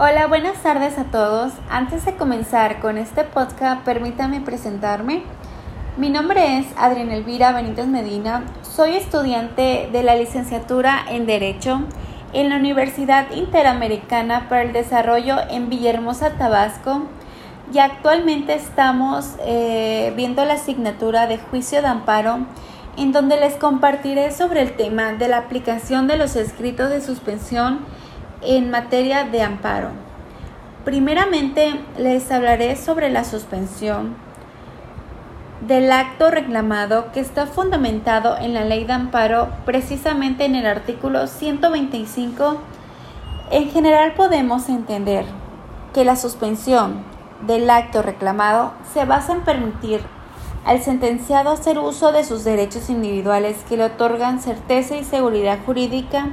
Hola, buenas tardes a todos. Antes de comenzar con este podcast, permítame presentarme. Mi nombre es Adriana Elvira Benítez Medina. Soy estudiante de la licenciatura en Derecho en la Universidad Interamericana para el Desarrollo en Villahermosa, Tabasco. Y actualmente estamos eh, viendo la asignatura de juicio de amparo en donde les compartiré sobre el tema de la aplicación de los escritos de suspensión en materia de amparo. Primeramente les hablaré sobre la suspensión del acto reclamado que está fundamentado en la ley de amparo precisamente en el artículo 125. En general podemos entender que la suspensión del acto reclamado se basa en permitir al sentenciado hacer uso de sus derechos individuales que le otorgan certeza y seguridad jurídica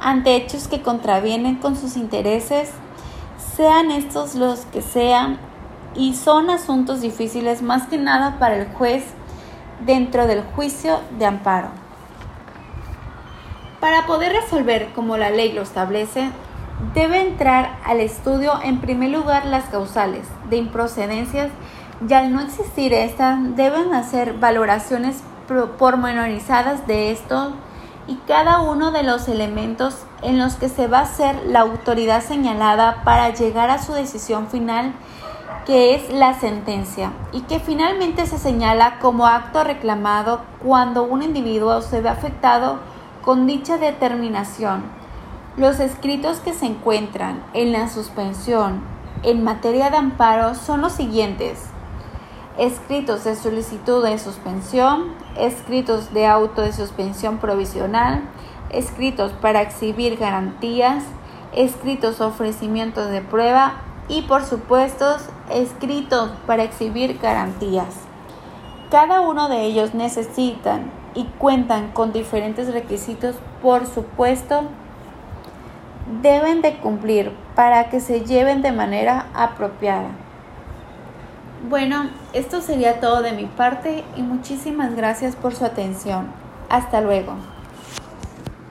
ante hechos que contravienen con sus intereses, sean estos los que sean, y son asuntos difíciles más que nada para el juez dentro del juicio de amparo. Para poder resolver como la ley lo establece, debe entrar al estudio en primer lugar las causales de improcedencias y al no existir estas deben hacer valoraciones pormenorizadas de esto y cada uno de los elementos en los que se va a hacer la autoridad señalada para llegar a su decisión final, que es la sentencia, y que finalmente se señala como acto reclamado cuando un individuo se ve afectado con dicha determinación. Los escritos que se encuentran en la suspensión en materia de amparo son los siguientes escritos de solicitud de suspensión, escritos de auto de suspensión provisional, escritos para exhibir garantías, escritos ofrecimientos de prueba y por supuesto escritos para exhibir garantías. Cada uno de ellos necesitan y cuentan con diferentes requisitos, por supuesto, deben de cumplir para que se lleven de manera apropiada. Bueno, esto sería todo de mi parte y muchísimas gracias por su atención. Hasta luego.